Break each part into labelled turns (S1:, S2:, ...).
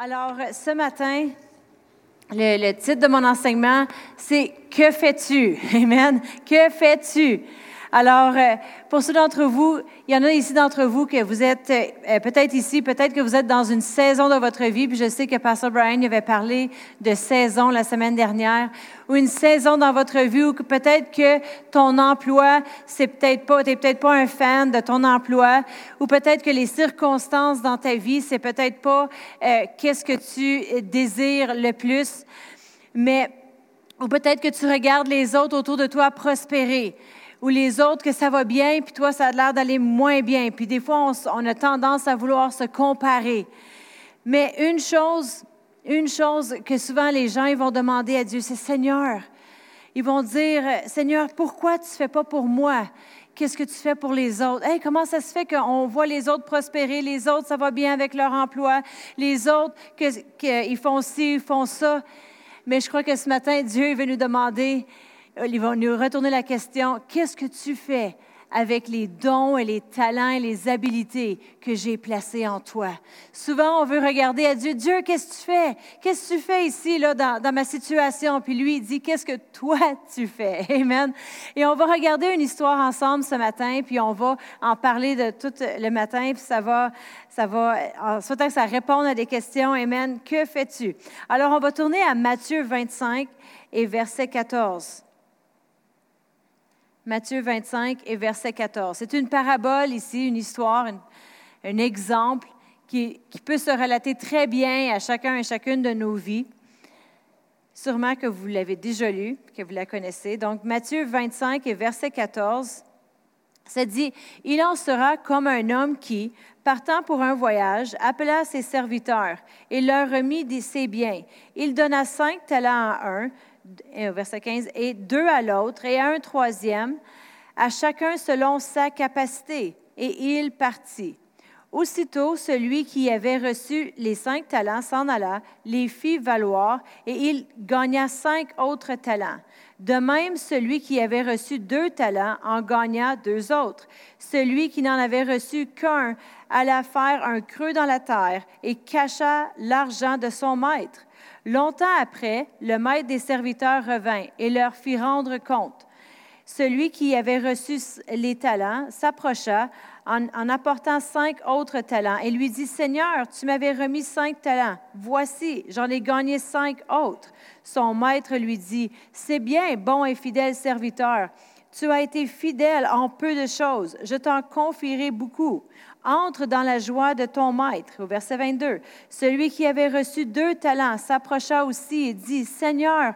S1: Alors, ce matin, le, titre de mon enseignement, c'est Que fais-tu? Amen. Que fais-tu? Alors, euh, pour ceux d'entre vous, il y en a ici d'entre vous que vous êtes euh, peut-être ici, peut-être que vous êtes dans une saison de votre vie, puis je sais que Pastor Brian avait parlé de saison la semaine dernière, ou une saison dans votre vie où peut-être que ton emploi, c'est peut-être pas, t'es peut-être pas un fan de ton emploi, ou peut-être que les circonstances dans ta vie, c'est peut-être pas euh, qu'est-ce que tu désires le plus, mais ou peut-être que tu regardes les autres autour de toi prospérer ou les autres que ça va bien, puis toi, ça a l'air d'aller moins bien. Puis des fois, on, a tendance à vouloir se comparer. Mais une chose, une chose que souvent les gens ils vont demander à Dieu, c'est Seigneur. Ils vont dire, Seigneur, pourquoi tu ne fais pas pour moi? Qu'est-ce que tu fais pour les autres? Hey, comment ça se fait qu'on voit les autres prospérer, les autres, ça va bien avec leur emploi, les autres, qu'ils font ci, ils font ça? Mais je crois que ce matin, Dieu veut nous demander, ils vont nous retourner la question, qu'est-ce que tu fais avec les dons et les talents et les habiletés que j'ai placés en toi? Souvent, on veut regarder à Dieu, Dieu, qu'est-ce que tu fais? Qu'est-ce que tu fais ici, là, dans, dans ma situation? Puis lui, il dit, qu'est-ce que toi, tu fais? Amen. Et on va regarder une histoire ensemble ce matin, puis on va en parler de tout le matin, puis ça va, ça va, en souhaitant que ça réponde à des questions. Amen. Que fais-tu? Alors, on va tourner à Matthieu 25 et verset 14. Matthieu 25 et verset 14. C'est une parabole ici, une histoire, un, exemple qui, peut se relater très bien à chacun et chacune de nos vies. Sûrement que vous l'avez déjà lu, que vous la connaissez. Donc, Matthieu 25 et verset 14, ça dit, Il en sera comme un homme qui, partant pour un voyage, appela ses serviteurs et leur remit ses biens. Il donna cinq talents à un, verset 15, et deux à l'autre, et à un troisième, à chacun selon sa capacité, et il partit. Aussitôt, celui qui avait reçu les cinq talents s'en alla, les fit valoir, et il gagna cinq autres talents. De même, celui qui avait reçu deux talents en gagna deux autres. Celui qui n'en avait reçu qu'un alla faire un creux dans la terre et cacha l'argent de son maître. Longtemps après, le maître des serviteurs revint et leur fit rendre compte. Celui qui avait reçu les talents s'approcha en, apportant cinq autres talents et lui dit, Seigneur, tu m'avais remis cinq talents. Voici, j'en ai gagné cinq autres. Son maître lui dit, C'est bien, bon et fidèle serviteur. Tu as été fidèle en peu de choses. Je t'en confierai beaucoup entre dans la joie de ton maître. Au verset 22, celui qui avait reçu deux talents s'approcha aussi et dit, Seigneur,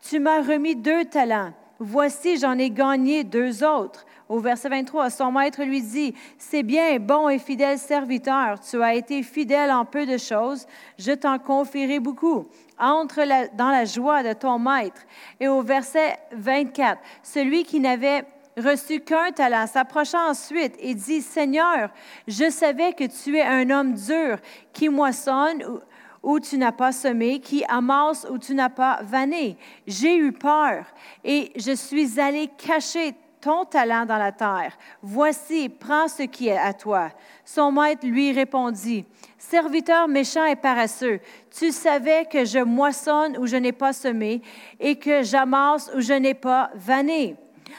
S1: tu m'as remis deux talents. Voici, j'en ai gagné deux autres. Au verset 23, son maître lui dit, C'est bien, bon et fidèle serviteur, tu as été fidèle en peu de choses, je t'en confierai beaucoup. Entre dans la joie de ton maître. Et au verset 24, celui qui n'avait reçu qu'un talent, s'approcha ensuite et dit, Seigneur, je savais que tu es un homme dur qui moissonne où tu n'as pas semé, qui amasse où tu n'as pas vanné. J'ai eu peur et je suis allé cacher ton talent dans la terre. Voici, prends ce qui est à toi. Son maître lui répondit, Serviteur méchant et paresseux, tu savais que je moissonne où je n'ai pas semé et que j'amasse où je n'ai pas vanné.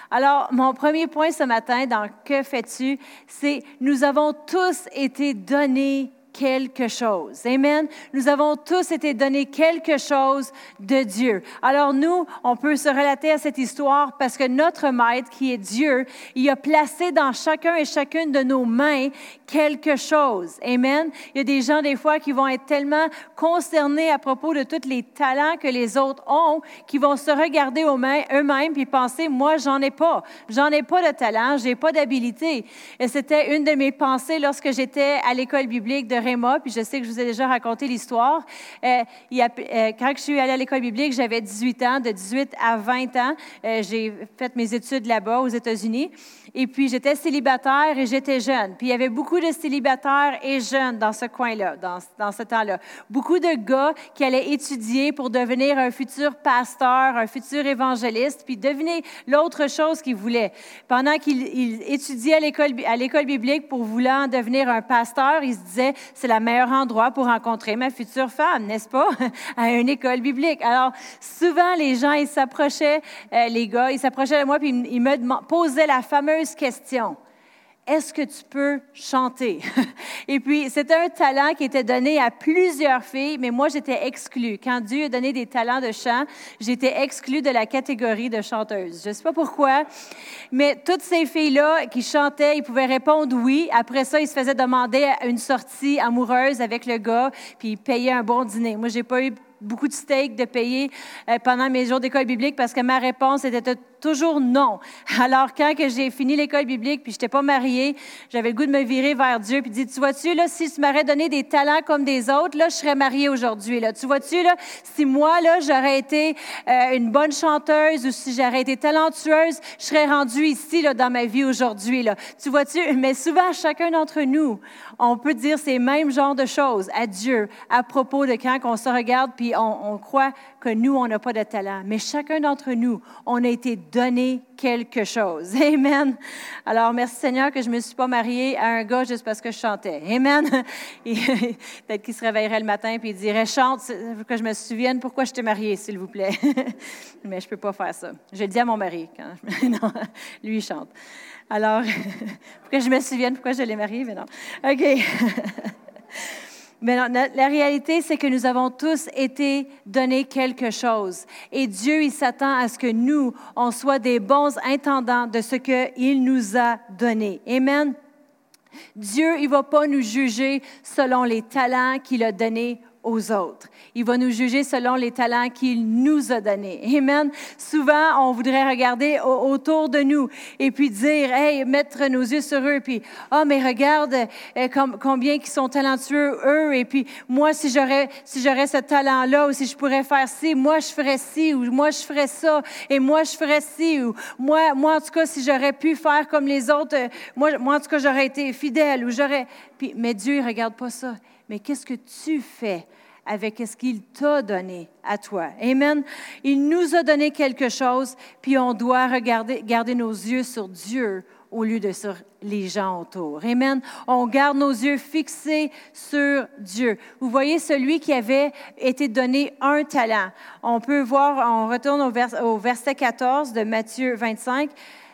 S1: Alors, mon premier point ce matin dans Que fais-tu, c'est nous avons tous été donnés quelque chose. Amen. Nous avons tous été donnés quelque chose de Dieu. Alors nous, on peut se relater à cette histoire parce que notre Maître, qui est Dieu, il a placé dans chacun et chacune de nos mains quelque chose. Amen. Il y a des gens des fois qui vont être tellement concernés à propos de tous les talents que les autres ont, qui vont se regarder eux-mêmes puis penser, moi, j'en ai pas. J'en ai pas de talent, j'ai pas d'habilité. Et c'était une de mes pensées lorsque j'étais à l'école biblique de Réma, puis je sais que je vous ai déjà raconté l'histoire. Euh, euh, quand je suis allée à l'école biblique, j'avais 18 ans, de 18 à 20 ans. Euh, j'ai fait mes études là-bas aux États-Unis. Et puis, j'étais célibataire et j'étais jeune. Puis, il y avait beaucoup de célibataires et jeunes dans ce coin-là, dans, dans ce temps-là. Beaucoup de gars qui allaient étudier pour devenir un futur pasteur, un futur évangéliste. Puis, devinez l'autre chose qu'ils voulaient. Pendant qu'ils étudiaient à l'école, biblique pour vouloir devenir un pasteur, ils se disaient, c'est le meilleur endroit pour rencontrer ma future femme, n'est-ce pas? à une école biblique. Alors, souvent, les gens, ils s'approchaient, euh, les gars, ils s'approchaient de moi, puis ils me posaient la fameuse question est-ce que tu peux chanter? Et puis, c'était un talent qui était donné à plusieurs filles, mais moi, j'étais exclue. Quand Dieu a donné des talents de chant, j'étais exclue de la catégorie de chanteuse. Je ne sais pas pourquoi, mais toutes ces filles-là qui chantaient, ils pouvaient répondre oui. Après ça, ils se faisaient demander une sortie amoureuse avec le gars, puis ils payaient un bon dîner. Moi, j'ai pas eu beaucoup de steak de payer euh, pendant mes jours d'école biblique parce que ma réponse était toujours non. Alors, quand j'ai fini l'école biblique, puis je n'étais pas mariée, j'avais le goût de me virer vers Dieu, puis dit, tu vois-tu, là, si tu m'aurais donné des talents comme des autres, là, je serais mariée aujourd'hui, là. Tu vois-tu, là, si moi, là, j'aurais été euh, une bonne chanteuse ou si j'aurais été talentueuse, je serais rendue ici, là, dans ma vie aujourd'hui, là. Tu vois-tu, mais souvent, chacun d'entre nous, on peut dire ces mêmes genres de choses à Dieu à propos de quand on se regarde, puis on, on croit que nous, on n'a pas de talent. Mais chacun d'entre nous, on a été donner quelque chose. Amen. Alors, merci Seigneur que je ne me suis pas mariée à un gars juste parce que je chantais. Amen. Peut-être qu'il se réveillerait le matin et il dirait Chante, que je me souvienne pourquoi je t'ai mariée, s'il vous plaît. Mais je ne peux pas faire ça. Je le dis à mon mari. Quand non, lui, il chante. Alors, pour que je me souvienne pourquoi je l'ai marié, mais non. OK. Mais la réalité, c'est que nous avons tous été donnés quelque chose. Et Dieu, il s'attend à ce que nous, on soit des bons intendants de ce qu'il nous a donné. Amen. Dieu, il ne va pas nous juger selon les talents qu'il a donnés aux autres. Il va nous juger selon les talents qu'il nous a donnés. Amen. Souvent, on voudrait regarder autour de nous et puis dire, hey, mettre nos yeux sur eux, puis, oh, mais regarde euh, combien ils sont talentueux, eux, et puis moi, si j'aurais, si j'aurais ce talent-là, ou si je pourrais faire ci, moi, je ferais ci, ou moi, je ferais ça, et moi, je ferais ci, ou moi, moi en tout cas, si j'aurais pu faire comme les autres, euh, moi, moi en tout cas, j'aurais été fidèle, ou j'aurais... Mais Dieu, il regarde pas ça mais qu'est-ce que tu fais avec ce qu'il t'a donné à toi? Amen. Il nous a donné quelque chose, puis on doit regarder, garder nos yeux sur Dieu au lieu de sur les gens autour. Amen. On garde nos yeux fixés sur Dieu. Vous voyez celui qui avait été donné un talent. On peut voir, on retourne au, au verset 14 de Matthieu 25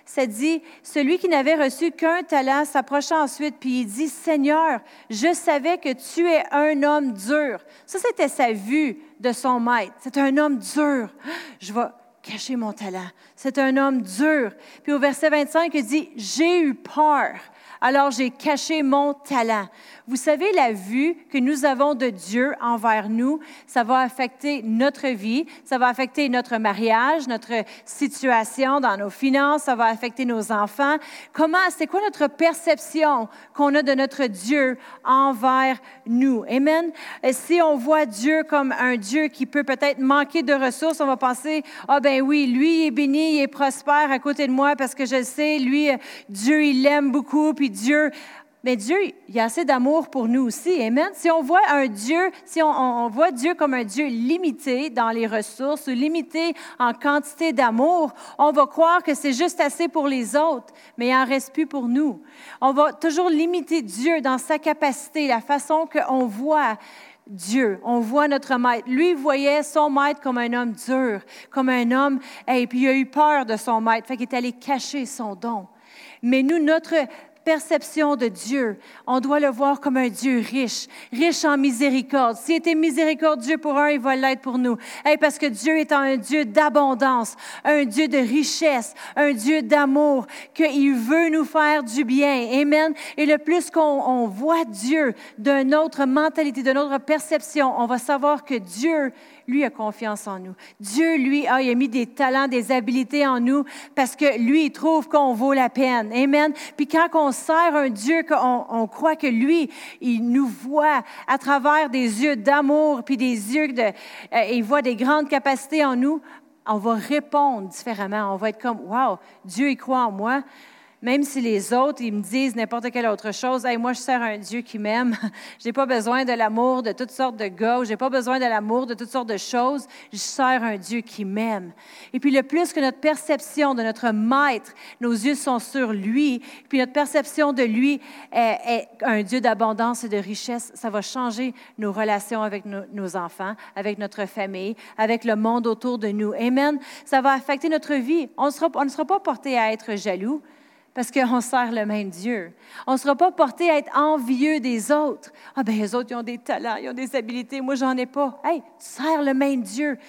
S1: ça dit, celui qui n'avait reçu qu'un talent s'approcha ensuite, puis il dit, Seigneur, je savais que tu es un homme dur. Ça, c'était sa vue de son maître. C'est un homme dur. Je vais cacher mon talent. C'est un homme dur. Puis au verset 25, il dit, j'ai eu peur alors j'ai caché mon talent. Vous savez, la vue que nous avons de Dieu envers nous, ça va affecter notre vie, ça va affecter notre mariage, notre situation dans nos finances, ça va affecter nos enfants. Comment, c'est quoi notre perception qu'on a de notre Dieu envers nous? Amen. Si on voit Dieu comme un Dieu qui peut peut-être manquer de ressources, on va penser, ah ben oui, lui est béni, il est prospère à côté de moi parce que je sais, lui, Dieu, il l'aime beaucoup, puis Dieu, mais Dieu, il y a assez d'amour pour nous aussi. Amen. Si on voit un Dieu, si on, voit Dieu comme un Dieu limité dans les ressources ou limité en quantité d'amour, on va croire que c'est juste assez pour les autres, mais il n'en reste plus pour nous. On va toujours limiter Dieu dans sa capacité, la façon qu'on voit Dieu. On voit notre maître. Lui voyait son maître comme un homme dur, comme un homme, et puis il a eu peur de son maître, fait qu'il est allé cacher son don. Mais nous, notre perception de Dieu, on doit le voir comme un Dieu riche, riche en miséricorde. S'il était miséricordieux pour un, il va l'être pour nous. parce que Dieu est un Dieu d'abondance, un Dieu de richesse, un Dieu d'amour, qu'il veut nous faire du bien. Amen. Et le plus qu'on voit Dieu d'une autre mentalité, d'une autre perception, on va savoir que Dieu lui a confiance en nous. Dieu, lui, a, mis des talents, des habiletés en nous parce que lui, il trouve qu'on vaut la peine. Amen. Puis quand on sert un Dieu, qu'on on croit que lui, il nous voit à travers des yeux d'amour, puis des yeux de... Euh, il voit des grandes capacités en nous, on va répondre différemment. On va être comme, wow, Dieu, il croit en moi. Même si les autres, ils me disent n'importe quelle autre chose, hey, moi, je sers un Dieu qui m'aime. Je n'ai pas besoin de l'amour de toutes sortes de gars, je n'ai pas besoin de l'amour de toutes sortes de choses. Je sers un Dieu qui m'aime. Et puis, le plus que notre perception de notre maître, nos yeux sont sur lui, puis notre perception de lui est, un Dieu d'abondance et de richesse, ça va changer nos relations avec nos, enfants, avec notre famille, avec le monde autour de nous. Amen. Ça va affecter notre vie. On, sera, on ne sera pas porté à être jaloux parce qu'on sert le même Dieu. On ne sera pas porté à être envieux des autres. Ah ben les autres, ils ont des talents, ils ont des habiletés, moi, j'en ai pas. Hey, tu sers le même Dieu.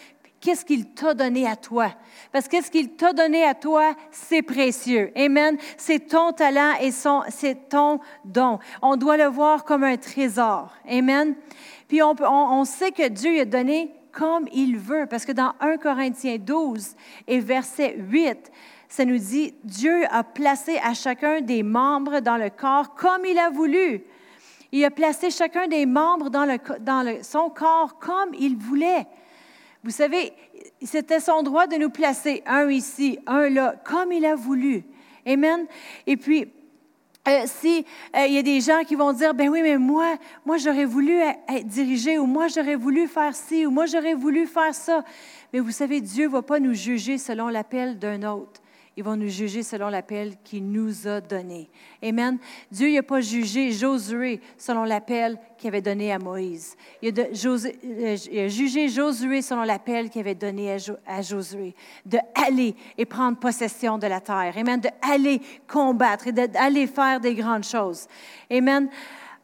S1: Qu'est-ce qu'il t'a donné à toi? Parce que qu'est-ce qu'il t'a donné à toi, c'est précieux. Amen. C'est ton talent et c'est ton don. On doit le voir comme un trésor. Amen. Puis on, on, on sait que Dieu a donné comme il veut, parce que dans 1 Corinthiens 12 et verset 8, ça nous dit, Dieu a placé à chacun des membres dans le corps comme il a voulu. Il a placé chacun des membres dans, le, dans le, son corps comme il voulait. Vous savez, c'était son droit de nous placer un ici, un là, comme il a voulu. Amen. Et puis, euh, euh, y a des gens qui vont dire, ben oui, mais moi, moi j'aurais voulu être dirigé, ou moi j'aurais voulu faire ci, ou moi j'aurais voulu faire ça. Mais vous savez, Dieu ne va pas nous juger selon l'appel d'un autre ils vont nous juger selon l'appel qu'il nous a donné. Amen. Dieu n'a pas jugé Josué selon l'appel qu'il avait donné à Moïse. Il a, euh, jugé Josué selon l'appel qu'il avait donné à, Josué, de aller et prendre possession de la terre. Amen. De aller combattre et d'aller faire des grandes choses. Amen.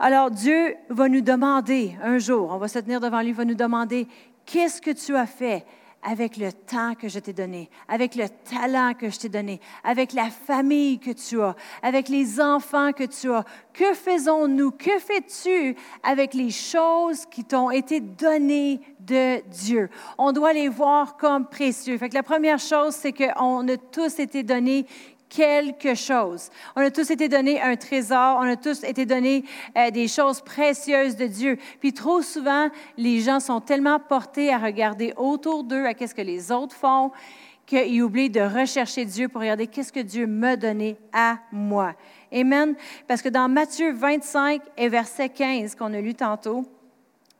S1: Alors Dieu va nous demander un jour, on va se tenir devant lui, il va nous demander, qu'est-ce que tu as fait avec le temps que je t'ai donné, avec le talent que je t'ai donné, avec la famille que tu as, avec les enfants que tu as. Que faisons-nous? Que fais-tu avec les choses qui t'ont été données de Dieu? On doit les voir comme précieux. Fait que la première chose, c'est qu'on a tous été donnés quelque chose. On a tous été donnés un trésor, on a tous été donnés euh, des choses précieuses de Dieu. Puis trop souvent, les gens sont tellement portés à regarder autour d'eux, à qu'est-ce que les autres font, qu'ils oublient de rechercher Dieu pour regarder qu'est-ce que Dieu m'a donné à moi. Amen. Parce que dans Matthieu 25 et verset 15 qu'on a lu tantôt,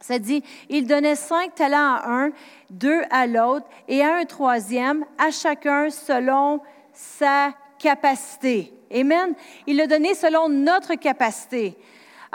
S1: ça dit, il donnait cinq talents à un, deux à l'autre et à un troisième, à chacun selon sa capacité. Amen. Il l'a donné selon notre capacité.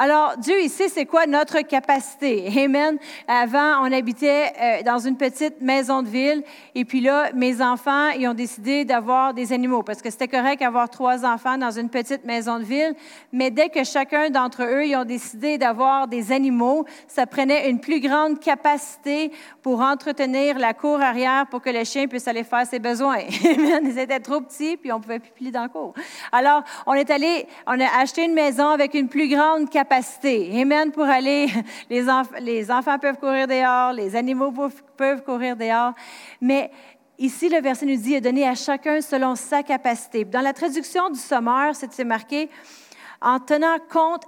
S1: Alors, Dieu ici, c'est quoi notre capacité? Amen. Avant, on habitait euh, dans une petite maison de ville, et puis là, mes enfants, ils ont décidé d'avoir des animaux, parce que c'était correct d'avoir trois enfants dans une petite maison de ville, mais dès que chacun d'entre eux, ils ont décidé d'avoir des animaux, ça prenait une plus grande capacité pour entretenir la cour arrière pour que le chien puisse aller faire ses besoins. Amen. Ils étaient trop petits, puis on pouvait pipi dans la cour. Alors, on est allé, on a acheté une maison avec une plus grande capacité Amen. Pour aller, les, enfants peuvent courir dehors, les animaux peuvent courir dehors. Mais ici, le verset nous dit, est donné à chacun selon sa capacité. Dans la traduction du sommaire, c'est marqué, en tenant compte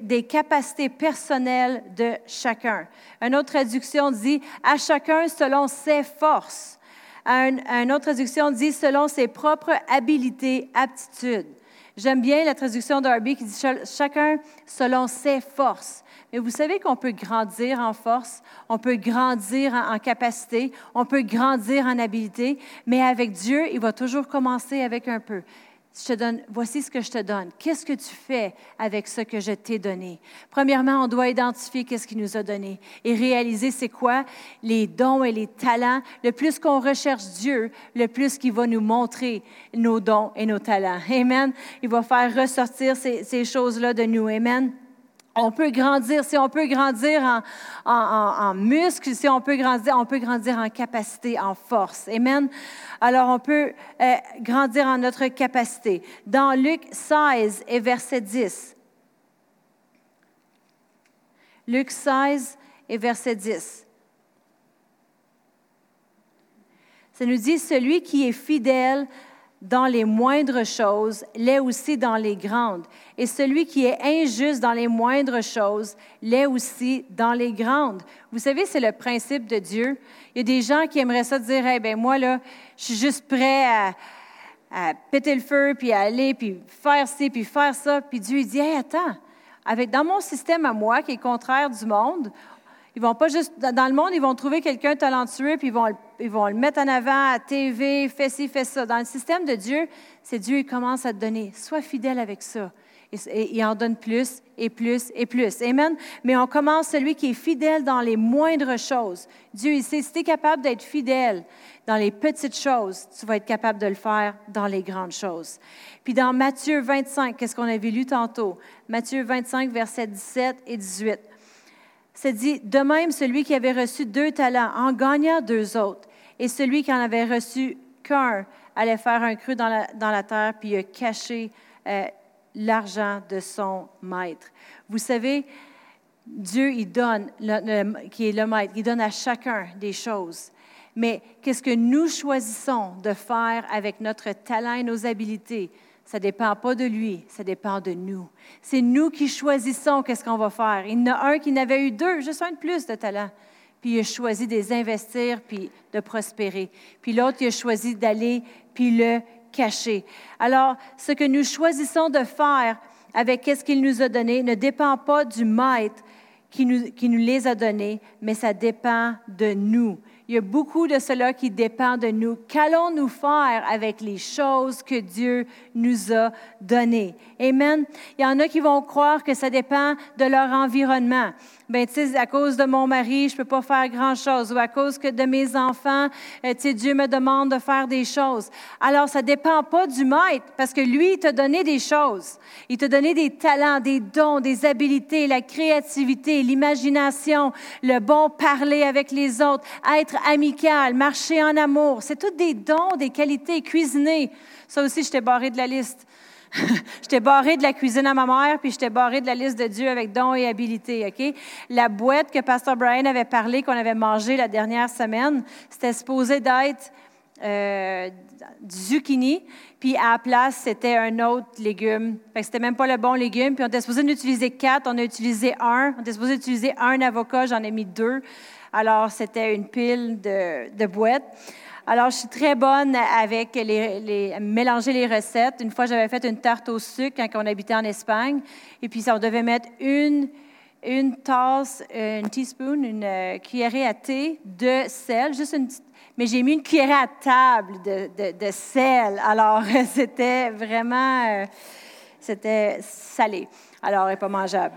S1: des capacités personnelles de chacun. Une autre traduction dit, à chacun selon ses forces. une autre traduction dit, selon ses propres habilités, aptitudes. J'aime bien la traduction d'Arby qui dit chacun selon ses forces. Mais vous savez qu'on peut grandir en force, on peut grandir en, capacité, on peut grandir en habileté, mais avec Dieu, il va toujours commencer avec un peu voici ce que je te donne. Qu'est-ce que tu fais avec ce que je t'ai donné? Premièrement, on doit identifier qu'est-ce qu'il nous a donné et réaliser c'est quoi les dons et les talents. Le plus qu'on recherche Dieu, le plus qu'il va nous montrer nos dons et nos talents. Amen. Il va faire ressortir ces, ces choses-là de nous. Amen. On peut grandir, si on peut grandir en, en, muscles, si on peut grandir, on peut grandir en capacité, en force. Amen. Alors, on peut euh, grandir en notre capacité. Dans Luc 16 et verset 10. Luc 16 et verset 10. Ça nous dit, celui qui est fidèle dans les moindres choses l'est aussi dans les grandes. Et celui qui est injuste dans les moindres choses l'est aussi dans les grandes. Vous savez, c'est le principe de Dieu. Il y a des gens qui aimeraient ça dire, eh bien, moi, là, je suis juste prêt à, à péter le feu, puis à aller, puis faire ci, puis faire ça. Puis Dieu, il dit, hey, attends, avec, dans mon système à moi, qui est contraire du monde, ils vont pas juste, dans le monde, ils vont trouver quelqu'un talentueux, puis ils vont, ils vont le mettre en avant à TV, fais ci, fais ça. Dans le système de Dieu, c'est Dieu, il commence à te donner. Sois fidèle avec ça. Et, il en donne plus et plus et plus. Amen. Mais on commence celui qui est fidèle dans les moindres choses. Dieu, il sait, si tu es capable d'être fidèle dans les petites choses, tu vas être capable de le faire dans les grandes choses. Puis dans Matthieu 25, qu'est-ce qu'on avait lu tantôt? Matthieu 25, versets 17 et 18. C'est dit, de même, celui qui avait reçu deux talents en gagna deux autres. Et celui qui en avait reçu qu'un allait faire un creux dans la, dans la terre, puis il a caché euh, l'argent de son maître. Vous savez, Dieu, il donne, qui est le maître, il donne à chacun des choses. Mais qu'est-ce que nous choisissons de faire avec notre talent et nos habiletés? Ça ne dépend pas de lui, ça dépend de nous. C'est nous qui choisissons qu'est-ce qu'on va faire. Il y en a un qui n'avait eu deux, juste un de plus de talent. Puis il a choisi de les investir, puis de prospérer. Puis l'autre, il a choisi d'aller, puis le caché. Alors, ce que nous choisissons de faire avec ce qu'il nous a donné ne dépend pas du maître qui nous, qui nous les a donnés, mais ça dépend de nous. Il y a beaucoup de cela qui dépend de nous. Qu'allons-nous faire avec les choses que Dieu nous a données? Amen. Il y en a qui vont croire que ça dépend de leur environnement ben tu sais, à cause de mon mari, je peux pas faire grand-chose, ou à cause que de mes enfants, euh, tu sais, Dieu me demande de faire des choses. Alors, ça dépend pas du maître, parce que lui, il t'a donné des choses. Il t'a donné des talents, des dons, des habiletés, la créativité, l'imagination, le bon parler avec les autres, être amical, marcher en amour. C'est tous des dons, des qualités, cuisiner. Ça aussi, je t'ai barré de la liste. j'étais barré de la cuisine à ma mère, puis j'étais barré de la liste de Dieu avec dons et habilités, OK? La boîte que Pasteur Brian avait parlé, qu'on avait mangé la dernière semaine, c'était supposé d'être euh, du zucchini, puis à la place, c'était un autre légume. Fait que c'était même pas le bon légume, puis on était supposé en utiliser quatre, on a utilisé un. On était supposé utiliser un avocat, j'en ai mis deux. Alors, c'était une pile de, boîtes. Alors, je suis très bonne avec les, mélanger les recettes. Une fois, j'avais fait une tarte au sucre quand on habitait en Espagne. Et puis, on devait mettre une, une tasse, une teaspoon, une euh, cuillerée à thé de sel, juste une mais j'ai mis une cuillerée à table de, sel. Alors, c'était vraiment, euh, c'était salé. Alors, pas mangeable.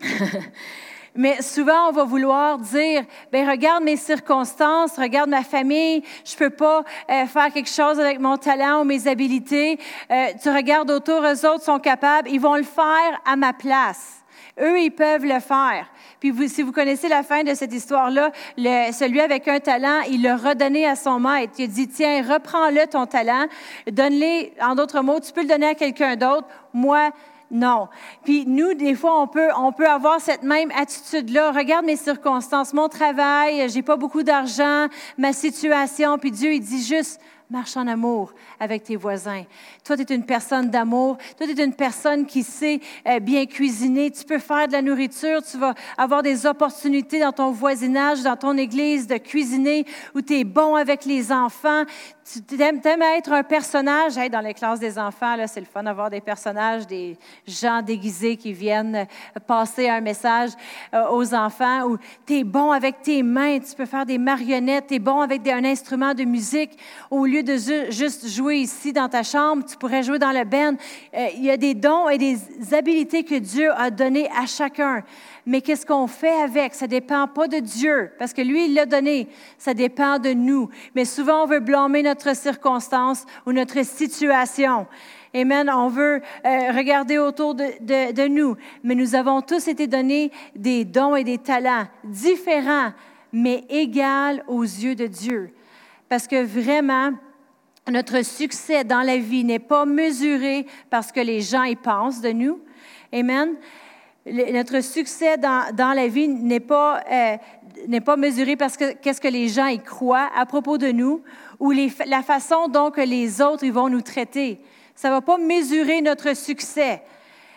S1: Mais souvent, on va vouloir dire, ben regarde mes circonstances, regarde ma famille, je peux pas euh, faire quelque chose avec mon talent ou mes habiletés. Euh, tu regardes autour, eux autres sont capables, ils vont le faire à ma place. Eux, ils peuvent le faire. Puis vous, si vous connaissez la fin de cette histoire-là, celui avec un talent, il l'a redonné à son maître. Il a dit, tiens, reprends-le ton talent, donne-le, en d'autres mots, tu peux le donner à quelqu'un d'autre. Moi, non. Puis nous, des fois, on peut, on peut avoir cette même attitude-là. Regarde mes circonstances, mon travail, j'ai pas beaucoup d'argent, ma situation. Puis Dieu, il dit juste, marche en amour avec tes voisins. Toi, tu es une personne d'amour. Toi, tu es une personne qui sait euh, bien cuisiner. Tu peux faire de la nourriture. Tu vas avoir des opportunités dans ton voisinage, dans ton église de cuisiner, où tu es bon avec les enfants. Tu aimes, être un personnage. dans les classes des enfants, c'est le fun d'avoir des personnages, des gens déguisés qui viennent passer un message euh, aux enfants. Ou tu es bon avec tes mains. Tu peux faire des marionnettes. Tu es bon avec un instrument de musique. Au lieu de juste jouer ici dans ta chambre, tu pourrais jouer dans le band. Euh, il y a des dons et des habilités que Dieu a données à chacun. Mais qu'est-ce qu'on fait avec? Ça dépend pas de Dieu, parce que lui, il l'a donné. Ça dépend de nous. Mais souvent, on veut blâmer notre circonstance ou notre situation. Amen. On veut euh, regarder autour de, de, de, nous. Mais nous avons tous été donnés des dons et des talents différents, mais égaux aux yeux de Dieu. Parce que vraiment, notre succès dans la vie n'est pas mesuré parce que les gens y pensent de nous. Amen. Notre succès dans, la vie n'est pas, euh, pas mesuré parce que qu'est-ce que les gens y croient à propos de nous ou la façon dont que les autres vont nous traiter. Ça ne va pas mesurer notre succès.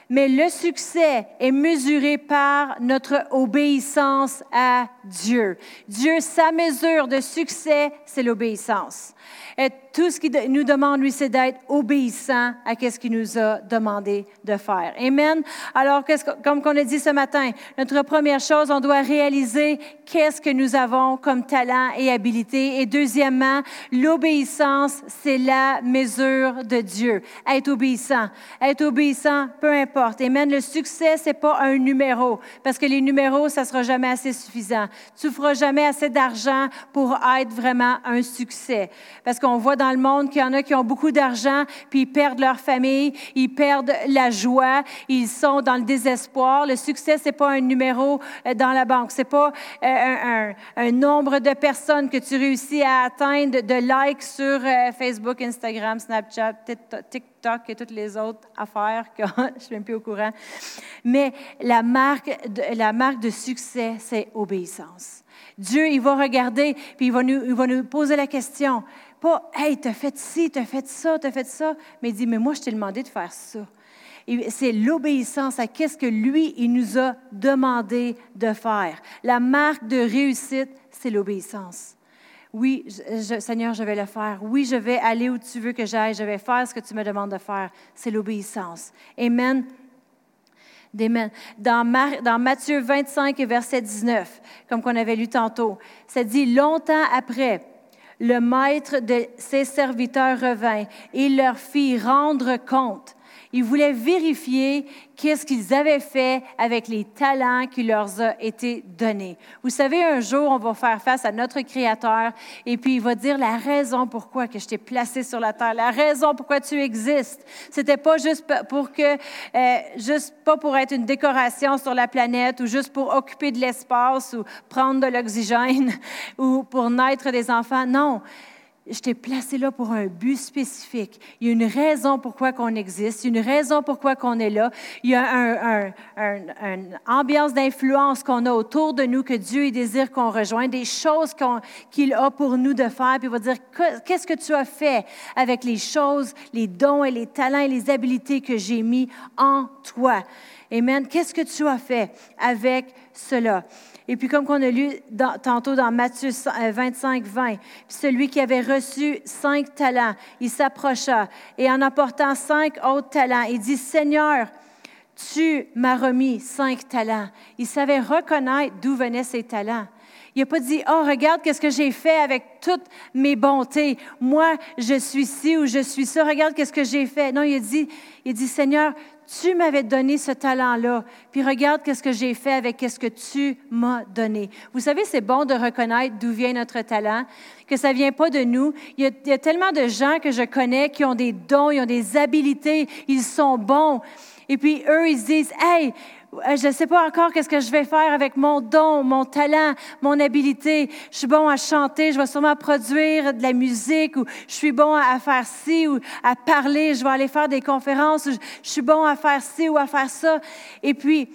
S1: Mais le succès est mesuré par notre obéissance à Dieu. Dieu, sa mesure de succès, c'est l'obéissance. Et tout ce qu'il nous demande, lui, c'est d'être obéissant à ce qu'il nous a demandé de faire. Amen. Alors, comme on a dit ce matin, notre première chose, on doit réaliser qu'est-ce que nous avons comme talent et habilité. Et deuxièmement, l'obéissance, c'est la mesure de Dieu. Être obéissant. Être obéissant, peu importe. Amen. Le succès, c'est pas un numéro, parce que les numéros, ça sera jamais assez suffisant. Tu feras jamais assez d'argent pour être vraiment un succès. Parce qu'on voit dans le monde qu'il y en a qui ont beaucoup d'argent, puis ils perdent leur famille, ils perdent la joie, ils sont dans le désespoir. Le succès, c'est pas un numéro euh, dans la banque, c'est pas euh, un, nombre de personnes que tu réussis à atteindre de likes sur euh, Facebook, Instagram, Snapchat, TikTok et toutes les autres affaires que je suis même plus au courant. Mais la marque la marque de succès, c'est obéissance. Dieu, il va regarder, puis il va nous, il va nous poser la question. Pas, hey, t'as fait ci, t'as fait ça, t'as fait ça, mais il dit, mais moi, je t'ai demandé de faire ça. C'est l'obéissance à qu'est-ce que lui, il nous a demandé de faire. La marque de réussite, c'est l'obéissance. Oui, Seigneur, je vais le faire. Oui, je vais aller où tu veux que j'aille. Je vais faire ce que tu me demandes de faire. C'est l'obéissance. Amen. Dans, dans, Matthieu 25 verset 19, comme qu'on avait lu tantôt, ça dit, longtemps après, le maître de ses serviteurs revint et leur fit rendre compte ils voulaient vérifier qu'est-ce qu'ils avaient fait avec les talents qui leur ont été donnés. Vous savez, un jour, on va faire face à notre Créateur et puis il va dire la raison pourquoi que je t'ai placé sur la terre, la raison pourquoi tu existes. C'était pas juste pour que, euh, juste pas pour être une décoration sur la planète ou juste pour occuper de l'espace ou prendre de l'oxygène ou pour naître des enfants. Non je t'ai placé là pour un but spécifique. Il y a une raison pourquoi qu'on existe, une raison pourquoi qu'on est là. Il y a une ambiance d'influence qu'on a autour de nous que Dieu désire qu'on rejoigne, des choses qu'il a pour nous de faire. Puis il va dire, qu'est-ce que tu as fait avec les choses, les dons et les talents et les habiletés que j'ai mis en toi? Amen. Qu'est-ce que tu as fait avec cela? Et puis, comme on a lu tantôt dans Matthieu 25, 20, puis celui qui avait reçu cinq talents, il s'approcha et en apportant cinq autres talents, il dit, Seigneur, tu m'as remis cinq talents. Il savait reconnaître d'où venaient ses talents. Il n'a pas dit, oh, regarde qu'est-ce que j'ai fait avec toutes mes bontés. Moi, je suis ci ou je suis ça. Regarde qu'est-ce que j'ai fait. Non, il a dit, il dit, Seigneur, tu m'avais donné ce talent-là, puis regarde qu'est-ce que j'ai fait avec ce que tu m'as donné. Vous savez, c'est bon de reconnaître d'où vient notre talent, que ça vient pas de nous. Il y, a, il y a tellement de gens que je connais qui ont des dons, ils ont des habilités, ils sont bons. Et puis eux, ils se disent, hey, je ne sais pas encore qu'est-ce que je vais faire avec mon don, mon talent, mon habilité. Je suis bon à chanter, je vais sûrement produire de la musique, ou je suis bon à faire ci, ou à parler, je vais aller faire des conférences, je, suis bon à faire ci ou à faire ça. Et puis,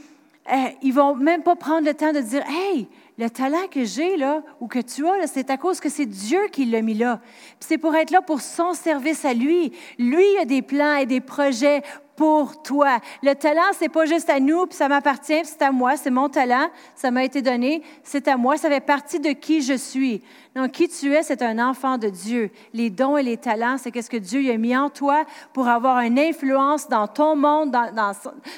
S1: euh, ils vont même pas prendre le temps de dire, hey, le talent que j'ai là, ou que tu as, c'est à cause que c'est Dieu qui l'a mis là. C'est pour être là pour son service à lui. Lui a des plans et des projets pour toi. Le talent, c'est pas juste à nous, puis ça m'appartient, c'est à moi, c'est mon talent, ça m'a été donné, c'est à moi, ça fait partie de qui je suis. Donc, qui tu es, c'est un enfant de Dieu. Les dons et les talents, c'est qu'est-ce que Dieu a mis en toi pour avoir une influence dans ton monde, dans,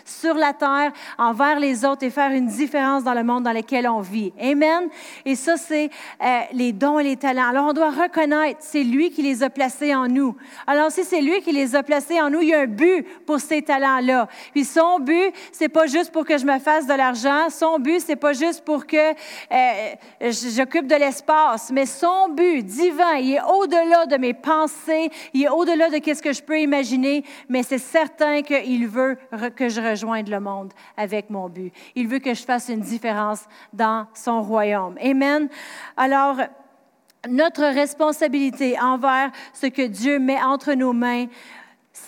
S1: sur la terre, envers les autres et faire une différence dans le monde dans lequel on vit. Amen. Et ça, c'est euh, les dons et les talents. Alors, on doit reconnaître, c'est lui qui les a placés en nous. Alors, si c'est lui qui les a placés en nous, il y a un but pour ces talents-là. Puis son but, c'est pas juste pour que je me fasse de l'argent. Son but, c'est pas juste pour que euh, j'occupe de l'espace, mais son but divin, il est au-delà de mes pensées, il est au-delà de ce que je peux imaginer, mais c'est certain qu'il veut que je rejoigne le monde avec mon but. Il veut que je fasse une différence dans son royaume. Amen. Alors, notre responsabilité envers ce que Dieu met entre nos mains,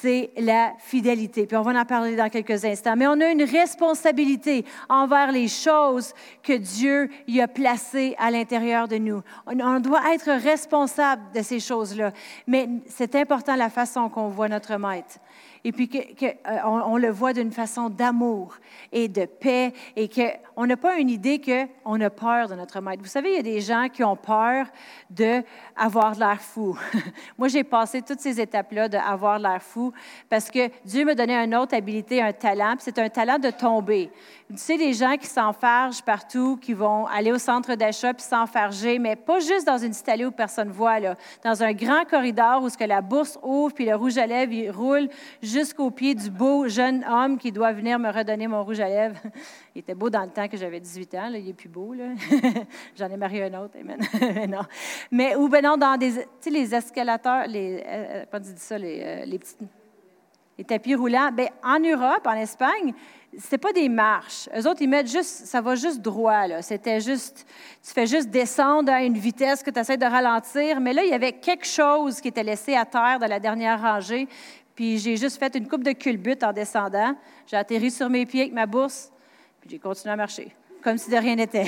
S1: c'est la fidélité. Puis on va en parler dans quelques instants. Mais on a une responsabilité envers les choses que Dieu y a placées à l'intérieur de nous. On, doit être responsable de ces choses-là. Mais c'est important la façon qu'on voit notre maître et puis qu'on euh, on le voit d'une façon d'amour et de paix et qu'on n'a pas une idée qu'on a peur de notre maître. Vous savez, il y a des gens qui ont peur d'avoir l'air fou. Moi, j'ai passé toutes ces étapes-là d'avoir l'air fou parce que Dieu m'a donné une autre habilité, un talent, puis c'est un talent de tomber. Tu sais, des gens qui s'enfargent partout, qui vont aller au centre d'achat puis s'enfarger, mais pas juste dans une petite allée où personne ne voit, là. dans un grand corridor où ce que la bourse ouvre puis le rouge à lèvres il roule jusqu'au pied du beau jeune homme qui doit venir me redonner mon rouge à lèvres. Il était beau dans le temps que j'avais 18 ans, il est plus beau. J'en ai marié un autre, amen. non. Mais ou ben non, dans des, tu sais, les escalateurs, les, euh, pas dit ça, les, euh, les les tapis roulants. Bien, en Europe, en Espagne, c'est pas des marches. Eux autres, ils mettent juste, ça va juste droit. C'était juste, tu fais juste descendre à une vitesse que tu essaies de ralentir. Mais là, il y avait quelque chose qui était laissé à terre de la dernière rangée. Puis j'ai juste fait une coupe de culbute en descendant. J'ai atterri sur mes pieds avec ma bourse. J'ai continué à marcher, comme si de rien n'était.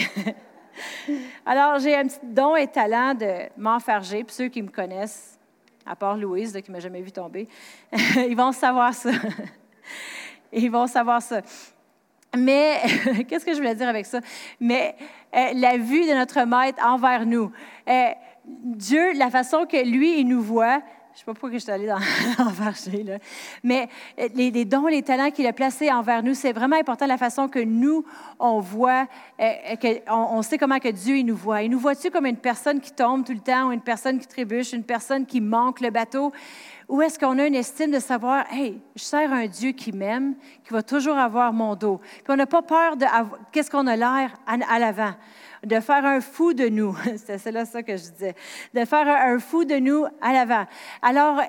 S1: Alors, j'ai un petit don et talent de m'enfarger. Puis ceux qui me connaissent, à part Louise, qui ne m'a jamais vu tomber, ils vont savoir ça. Ils vont savoir ça. Mais, qu'est-ce que je voulais dire avec ça? Mais euh, la vue de notre maître envers nous. Euh, Dieu, la façon que lui, il nous voit, sais pas pourquoi je suis allée dans l'enverger, là. Mais euh, les, dons, les talents qu'il a placés envers nous, c'est vraiment important la façon que nous, on voit, que, on, sait comment que Dieu, il nous voit. Il nous voit-tu comme une personne qui tombe tout le temps ou une personne qui trébuche, une personne qui manque le bateau? Ou est-ce qu'on a une estime de savoir, hey, je sers un Dieu qui m'aime, qui va toujours avoir mon dos. Puis on n'a pas peur de qu'est-ce qu'on a l'air à, l'avant, de faire un fou de nous. C'est là ça que je disais, de faire un, fou de nous à l'avant. Alors,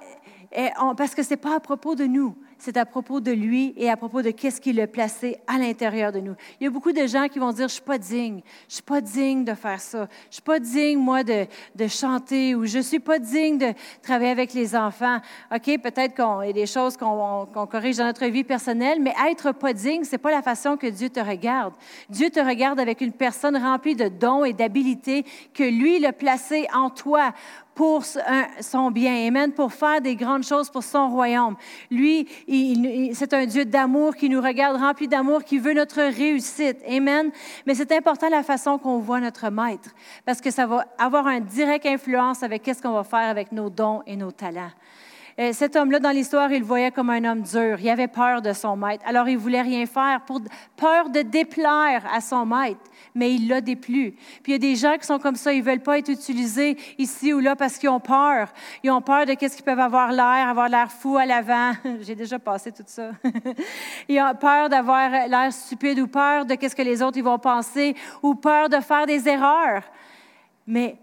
S1: eh, parce que c'est pas à propos de nous c'est à propos de lui et à propos de qu'est-ce qu'il a placé à l'intérieur de nous. Il y a beaucoup de gens qui vont dire, je suis pas digne, je suis pas digne de faire ça, je suis pas digne, moi, de, de chanter ou je suis pas digne de travailler avec les enfants. OK, peut-être qu'il y a des choses qu'on corrige dans notre vie personnelle, mais être pas digne, c'est pas la façon que Dieu te regarde. Dieu te regarde avec une personne remplie de dons et d'habilités que lui, il a placé en toi pour son bien. Amen. Pour faire des grandes choses pour son royaume. Lui, c'est un Dieu d'amour qui nous regarde rempli d'amour, qui veut notre réussite. Amen. Mais c'est important la façon qu'on voit notre maître parce que ça va avoir une directe influence avec qu'est-ce qu'on va faire avec nos dons et nos talents. Euh, cet homme-là, dans l'histoire, il le voyait comme un homme dur. Il avait peur de son maître. Alors, il voulait rien faire pour peur de déplaire à son maître, mais il l'a déplu. Puis il y a des gens qui sont comme ça, ils veulent pas être utilisés ici ou là parce qu'ils ont peur. Ils ont peur de qu'est-ce qu'ils peuvent avoir l'air, avoir l'air fou à l'avant. J'ai déjà passé tout ça. ils ont peur d'avoir l'air stupide ou peur de qu'est-ce que les autres ils vont penser ou peur de faire des erreurs. Mais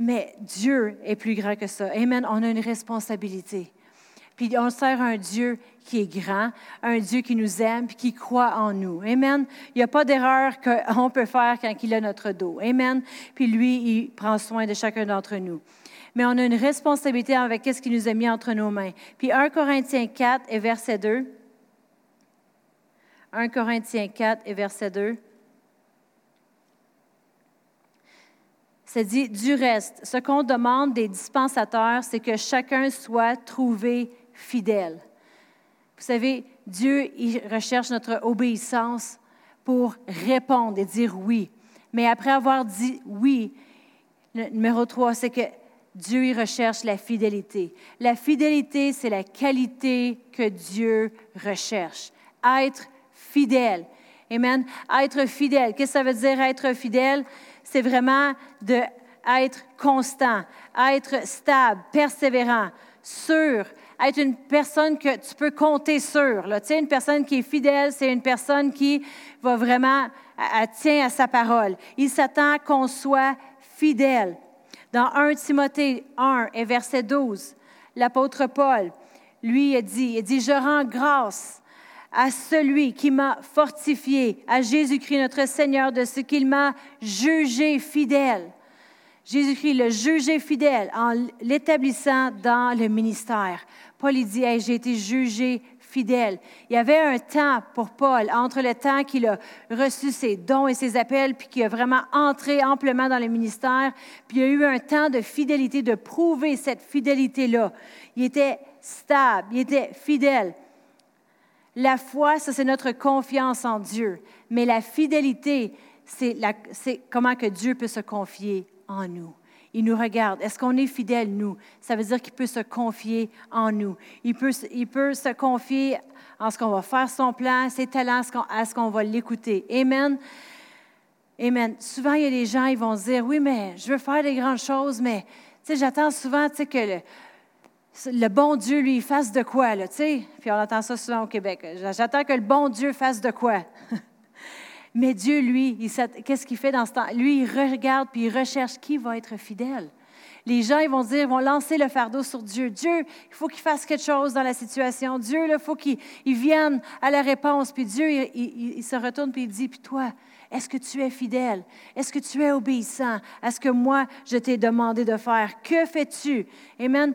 S1: mais Dieu est plus grand que ça. Amen. On a une responsabilité. Puis on sert un Dieu qui est grand, un Dieu qui nous aime, qui croit en nous. Amen. Il n'y a pas d'erreur qu'on peut faire quand il a notre dos. Amen. Puis lui, il prend soin de chacun d'entre nous. Mais on a une responsabilité avec ce qu'il nous a mis entre nos mains. Puis 1 Corinthiens 4 et verset 2. 1 Corinthiens 4 et verset 2. C'est dit, du reste, ce qu'on demande des dispensateurs, c'est que chacun soit trouvé fidèle. Vous savez, Dieu, il recherche notre obéissance pour répondre et dire oui. Mais après avoir dit oui, le numéro trois, c'est que Dieu, il recherche la fidélité. La fidélité, c'est la qualité que Dieu recherche. Être fidèle. Amen. Être fidèle. Qu'est-ce que ça veut dire être fidèle? c'est vraiment d'être constant, être stable, persévérant, sûr, être une personne que tu peux compter sur. Tu sais, une personne qui est fidèle, c'est une personne qui va vraiment, tient à sa parole. Il s'attend qu'on soit fidèle. Dans 1 Timothée 1 et verset 12, l'apôtre Paul, lui, dit, il dit, je rends grâce à celui qui m'a fortifié, à Jésus-Christ notre Seigneur, de ce qu'il m'a jugé fidèle. Jésus-Christ le jugé fidèle en l'établissant dans le ministère. Paul il dit, j'ai été jugé fidèle. Il y avait un temps pour Paul, entre le temps qu'il a reçu ses dons et ses appels, puis qu'il a vraiment entré amplement dans le ministère, puis il y a eu un temps de fidélité, de prouver cette fidélité-là. Il était stable, il était fidèle. La foi, ça c'est notre confiance en Dieu. Mais la fidélité, c'est comment que Dieu peut se confier en nous. Il nous regarde. Est-ce qu'on est fidèle, nous? Ça veut dire qu'il peut se confier en nous. Il peut, il peut se confier en ce qu'on va faire son plan, ses talents, à ce qu'on va l'écouter. Amen. Amen. Souvent, il y a des gens, ils vont dire, oui, mais je veux faire des grandes choses, mais j'attends souvent que le, le bon Dieu lui fasse de quoi, là, tu sais? Puis on entend ça souvent au Québec. J'attends que le bon Dieu fasse de quoi? Mais Dieu, lui, qu'est-ce qu'il fait dans ce temps? Lui, il regarde puis il recherche qui va être fidèle. Les gens, ils vont dire, vont lancer le fardeau sur Dieu. Dieu, il faut qu'il fasse quelque chose dans la situation. Dieu, il faut qu'il vienne à la réponse. Puis Dieu, il, se retourne puis il dit, puis toi, est-ce que tu es fidèle? Est-ce que tu es obéissant à ce que moi, je t'ai demandé de faire? Que fais-tu? Amen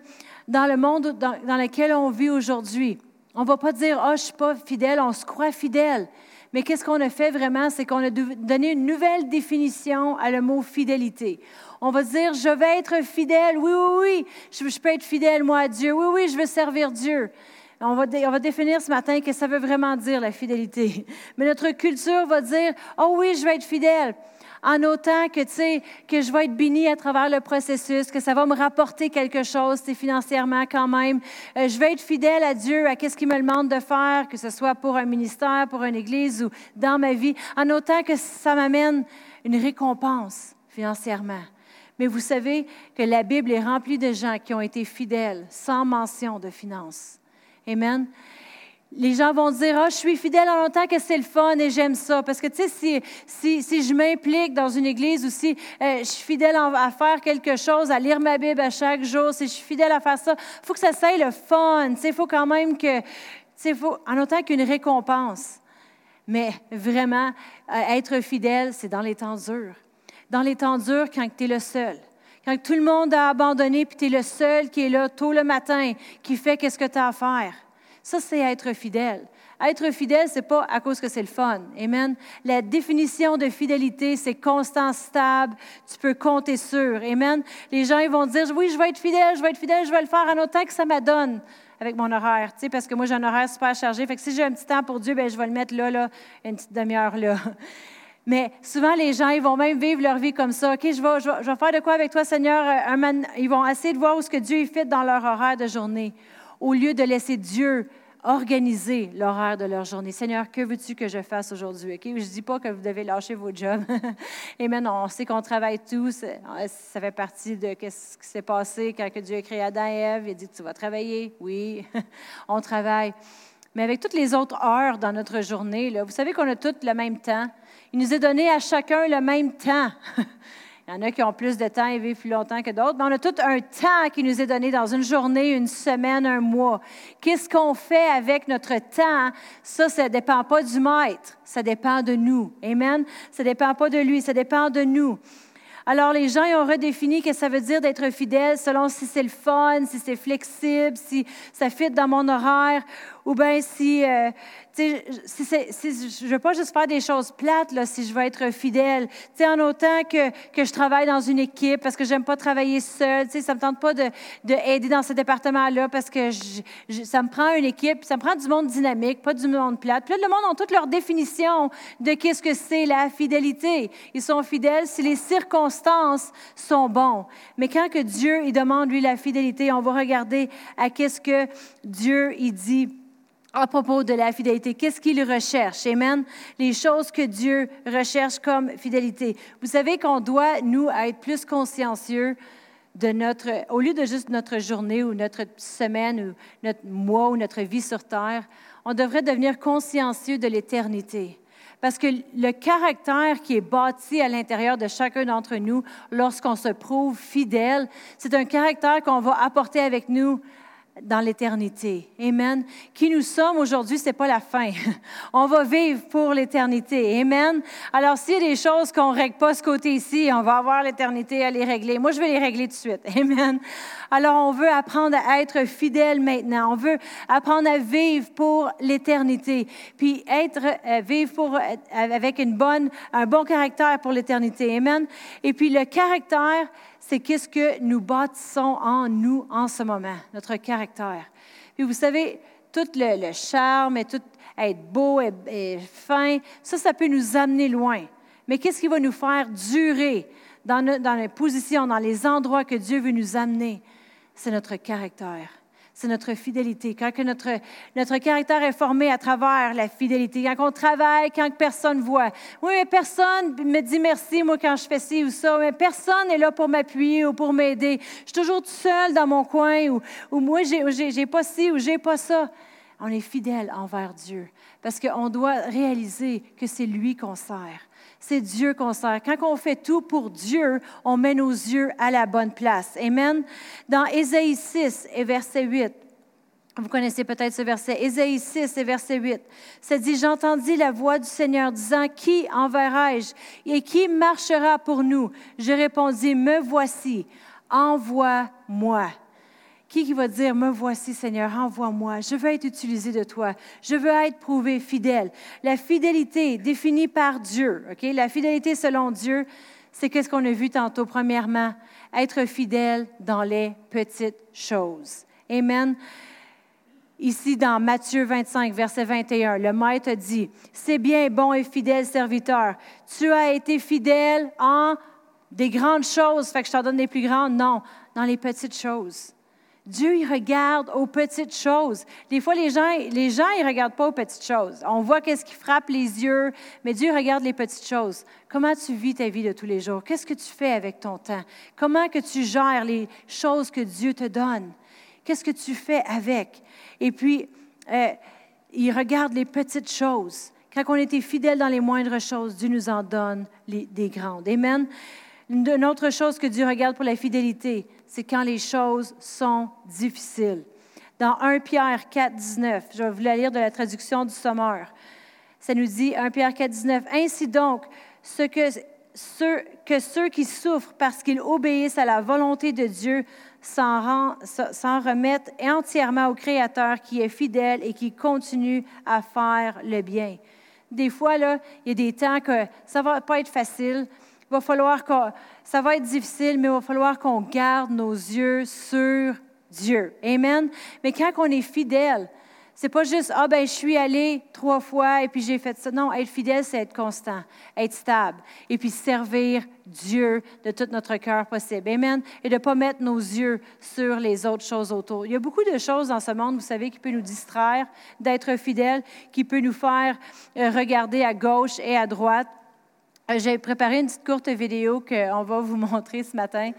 S1: dans le monde dans, lequel on vit aujourd'hui. On ne va pas dire, oh, je ne suis pas fidèle, on se croit fidèle. Mais qu'est-ce qu'on a fait vraiment? C'est qu'on a donné une nouvelle définition à le mot fidélité. On va dire, je vais être fidèle. Oui, oui, oui. Je, peux être fidèle, moi, à Dieu. Oui, oui, je veux servir Dieu. On va, on va, définir ce matin que ça veut vraiment dire la fidélité. Mais notre culture va dire, oh oui, je vais être fidèle en autant que, tu sais, que je vais être béni à travers le processus, que ça va me rapporter quelque chose, c'est financièrement quand même. Euh, je vais être fidèle à Dieu, à ce qu'il me demande de faire, que ce soit pour un ministère, pour une église ou dans ma vie, en autant que ça m'amène une récompense financièrement. Mais vous savez que la Bible est remplie de gens qui ont été fidèles sans mention de finances. Amen. Les gens vont dire, ah, je suis fidèle en longtemps que c'est le fun et j'aime ça. Parce que, tu sais, si, si, je m'implique dans une église ou si euh, je suis fidèle à faire quelque chose, à lire ma Bible à chaque jour, si je suis fidèle à faire ça, il faut que ça soit le fun. Tu sais, il faut quand même que, tu sais, faut, en autant qu'une récompense. Mais vraiment, euh, être fidèle, c'est dans les temps durs. Dans les temps durs, quand tu es le seul. Quand tout le monde a abandonné, puis tu es le seul qui est là tôt le matin, qui fait qu'est-ce que tu as à faire. Ça, c'est être fidèle. Être fidèle, ce n'est pas à cause que c'est le fun. Amen. La définition de fidélité, c'est constant, stable. Tu peux compter sur. Amen. Les gens, ils vont dire, oui, je vais être fidèle, je vais être fidèle, je vais le faire en autant que ça m'adonne avec mon horaire, tu sais, parce que moi, j'ai un horaire super chargé. Fait que si j'ai un petit temps pour Dieu, ben je vais le mettre là, là, une petite demi-heure là. Mais souvent, les gens, ils vont même vivre leur vie comme ça. OK, je vais, faire de quoi avec toi, Seigneur? ils vont essayer de voir où ce que Dieu fait dans leur horaire de journée au lieu de laisser Dieu organiser l'horaire de leur journée. Seigneur, que veux-tu que je fasse aujourd'hui? Je ne dis pas que vous devez lâcher vos jobs. Et maintenant, on sait qu'on travaille tous. Ça fait partie de ce qui s'est passé quand Dieu a créé Adam et Ève. Il a dit, tu vas travailler. Oui, on travaille. Mais avec toutes les autres heures dans notre journée, là, vous savez qu'on a toutes le même temps. Il nous est donné à chacun le même temps. Il y en a qui ont plus de temps et vivent plus longtemps que d'autres, mais on a tout un temps qui nous est donné dans une journée, une semaine, un mois. Qu'est-ce qu'on fait avec notre temps? Ça, ça ne dépend pas du maître, ça dépend de nous. Amen? Ça ne dépend pas de lui, ça dépend de nous. Alors, les gens ils ont redéfini que ça veut dire d'être fidèle selon si c'est le fun, si c'est flexible, si ça fit dans mon horaire, ou bien si, euh, je ne veux pas juste faire des choses plates, si je veux être fidèle. en autant que, je travaille dans une équipe, parce que j'aime pas travailler seule, ça ne me tente pas de, de dans ce département-là, parce que ça me prend une équipe, ça me prend du monde dynamique, pas du monde plate. Puis là, le monde a toute leur définition de qu'est-ce que c'est la fidélité. Ils sont fidèles si les circonstances sont bonnes. Mais quand que Dieu il demande, lui, la fidélité, on va regarder à qu'est-ce que Dieu il dit à propos de la fidélité. Qu'est-ce qu'il recherche? Amen. Les choses que Dieu recherche comme fidélité. Vous savez qu'on doit, nous, être plus consciencieux de notre, au lieu de juste notre journée ou notre semaine ou notre mois ou notre vie sur Terre, on devrait devenir consciencieux de l'éternité. Parce que le caractère qui est bâti à l'intérieur de chacun d'entre nous lorsqu'on se prouve fidèle, c'est un caractère qu'on va apporter avec nous dans l'éternité. Amen. Qui nous sommes aujourd'hui, c'est pas la fin. On va vivre pour l'éternité. Amen. Alors, s'il y a des choses qu'on règle pas ce côté ici, on va avoir l'éternité à les régler. Moi, je vais les régler tout de suite. Amen. Alors, on veut apprendre à être fidèle maintenant. On veut apprendre à vivre pour l'éternité. Puis être, euh, vivre pour, euh, avec une bonne, un bon caractère pour l'éternité. Amen. Et puis, le caractère, c'est qu'est-ce que nous bâtissons en nous en ce moment, notre caractère. Puis vous savez, tout le, charme et tout être beau et, fin, ça, ça peut nous amener loin. Mais qu'est-ce qui va nous faire durer dans, dans les positions, dans les endroits que Dieu veut nous amener? C'est notre caractère c'est notre fidélité. Quand que notre, notre caractère est formé à travers la fidélité, quand on travaille, quand personne voit. Oui, mais personne me dit merci, moi, quand je fais ci ou ça, mais personne n'est là pour m'appuyer ou pour m'aider. Je suis toujours tout seul dans mon coin ou, ou moi, j'ai pas ci ou j'ai pas ça. On est fidèle envers Dieu parce qu'on doit réaliser que c'est lui qu'on sert c'est Dieu qu'on sert. Quand on fait tout pour Dieu, on met nos yeux à la bonne place. Amen. Dans Ésaïe 6 et verset 8, vous connaissez peut-être ce verset, Ésaïe 6 et verset 8. Ça dit, j'entendis la voix du Seigneur disant, qui enverrai-je et qui marchera pour nous? Je répondis, me voici, envoie-moi. Qui, va dire, me voici Seigneur, envoie-moi, je veux être utilisé de toi, je veux être prouvé fidèle. La fidélité définie par Dieu, OK? La fidélité selon Dieu, c'est qu'est-ce qu'on a vu tantôt, premièrement, être fidèle dans les petites choses. Amen. Ici, dans Matthieu 25, verset 21, le Maître dit, C'est bien, bon et fidèle serviteur, tu as été fidèle en des grandes choses, fait que je t'en donne des plus grandes. Non, dans les petites choses. Dieu, il regarde aux petites choses. Des fois, les gens, les gens, ils regardent pas aux petites choses. On voit qu'est-ce qui frappe les yeux, mais Dieu regarde les petites choses. Comment tu vis ta vie de tous les jours? Qu'est-ce que tu fais avec ton temps? Comment que tu gères les choses que Dieu te donne? Qu'est-ce que tu fais avec? Et puis, euh, il regarde les petites choses. Quand on était fidèle dans les moindres choses, Dieu nous en donne les, des grandes. Amen. Une autre chose que Dieu regarde pour la fidélité, c'est quand les choses sont difficiles. Dans 1 Pierre 4, 19, je vais vous la lire de la traduction du Sommeur. Ça nous dit, 1 Pierre 4, 19, Ainsi donc, que, ceux, que ceux qui souffrent parce qu'ils obéissent à la volonté de Dieu s'en, remettent entièrement au Créateur qui est fidèle et qui continue à faire le bien. Des fois, là, il y a des temps que ça ne va pas être facile, va falloir que ça va être difficile, mais il va falloir qu'on garde nos yeux sur Dieu. Amen. Mais quand on est fidèle, c'est pas juste ah ben je suis allé trois fois et puis j'ai fait ça. Non, être fidèle, c'est être constant, être stable et puis servir Dieu de tout notre cœur possible. Amen. Et de ne pas mettre nos yeux sur les autres choses autour. Il y a beaucoup de choses dans ce monde, vous savez, qui peut nous distraire d'être fidèle, qui peut nous faire euh, regarder à gauche et à droite. Euh, j'ai préparé une petite courte vidéo qu'on va vous montrer ce matin.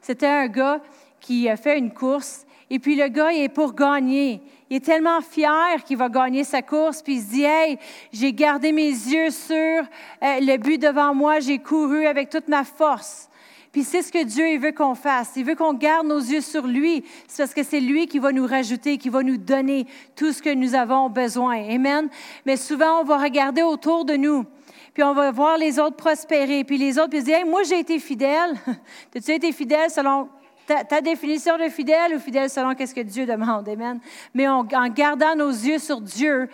S1: C'était un gars qui a fait une course et puis le gars, il est pour gagner. Il est tellement fier qu'il va gagner sa course, puis il se dit, Hey, j'ai gardé mes yeux sur euh, le but devant moi, j'ai couru avec toute ma force. Puis c'est ce que Dieu il veut qu'on fasse. Il veut qu'on garde nos yeux sur lui. Parce que c'est lui qui va nous rajouter, qui va nous donner tout ce que nous avons besoin. Amen. Mais souvent, on va regarder autour de nous puis on va voir les autres prospérer. Puis les autres, puis dire, moi j'ai été fidèle. As-tu été fidèle selon ta, définition de fidèle ou fidèle selon qu'est-ce que Dieu demande? Amen. Mais en gardant nos yeux sur Dieu,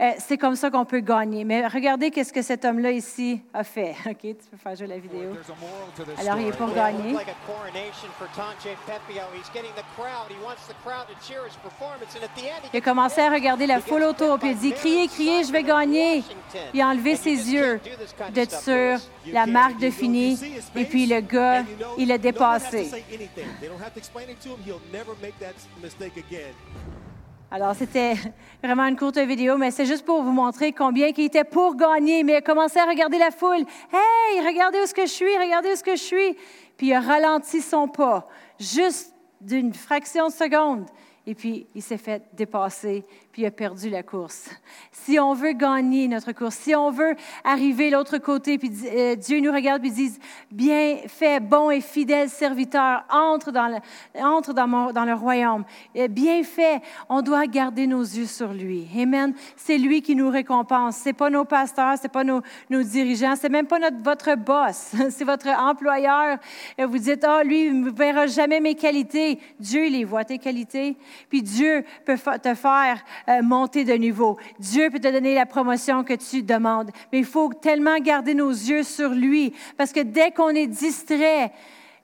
S1: euh, c'est comme ça qu'on peut gagner. Mais regardez qu'est-ce que cet homme-là ici a fait. OK, tu peux faire jouer la vidéo. Alors, il est pour gagner. Il a commencé à regarder la foule autour, puis il dit, criez, criez, je vais gagner. Il a enlevé ses yeux d'être sur la marque de fini, et puis le gars, il a dépassé. Alors, c'était vraiment une courte vidéo, mais c'est juste pour vous montrer combien il était pour gagner. Mais il a commencé à regarder la foule. Hey, regardez où est-ce que je suis, regardez où est-ce que je suis. Puis il a ralenti son pas, juste d'une fraction de seconde. Et puis, il s'est fait dépasser, puis puis il a perdu la course. Si on veut gagner notre course, si on veut arriver l'autre côté, puis euh, Dieu nous regarde et dit, bien fait, bon et fidèle serviteur, entre dans le, entre dans, le royaume. Bien fait, on doit garder nos yeux sur lui. Amen. C'est lui qui nous récompense. C'est pas nos pasteurs, c'est pas nos, nos dirigeants, c'est même pas votre boss, c'est votre employeur. Et vous dites, ah, oh, lui, il ne verra jamais mes qualités. Dieu, les voit, tes qualités. Puis Dieu peut te faire euh, monter de niveau. Dieu peut te donner la promotion que tu demandes. Mais il faut tellement garder nos yeux sur lui, parce que dès qu'on est distrait,